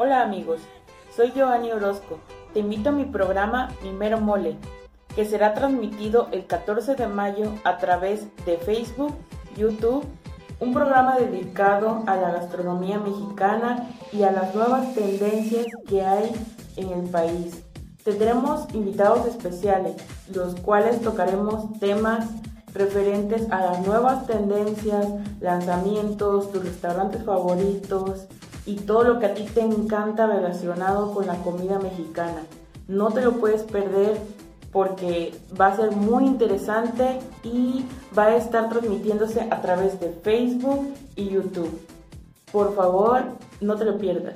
Hola amigos, soy Giovanni Orozco. Te invito a mi programa Mimero Mole, que será transmitido el 14 de mayo a través de Facebook, YouTube, un programa dedicado a la gastronomía mexicana y a las nuevas tendencias que hay en el país. Tendremos invitados especiales, los cuales tocaremos temas referentes a las nuevas tendencias, lanzamientos, tus restaurantes favoritos, y todo lo que a ti te encanta relacionado con la comida mexicana. No te lo puedes perder porque va a ser muy interesante y va a estar transmitiéndose a través de Facebook y YouTube. Por favor, no te lo pierdas.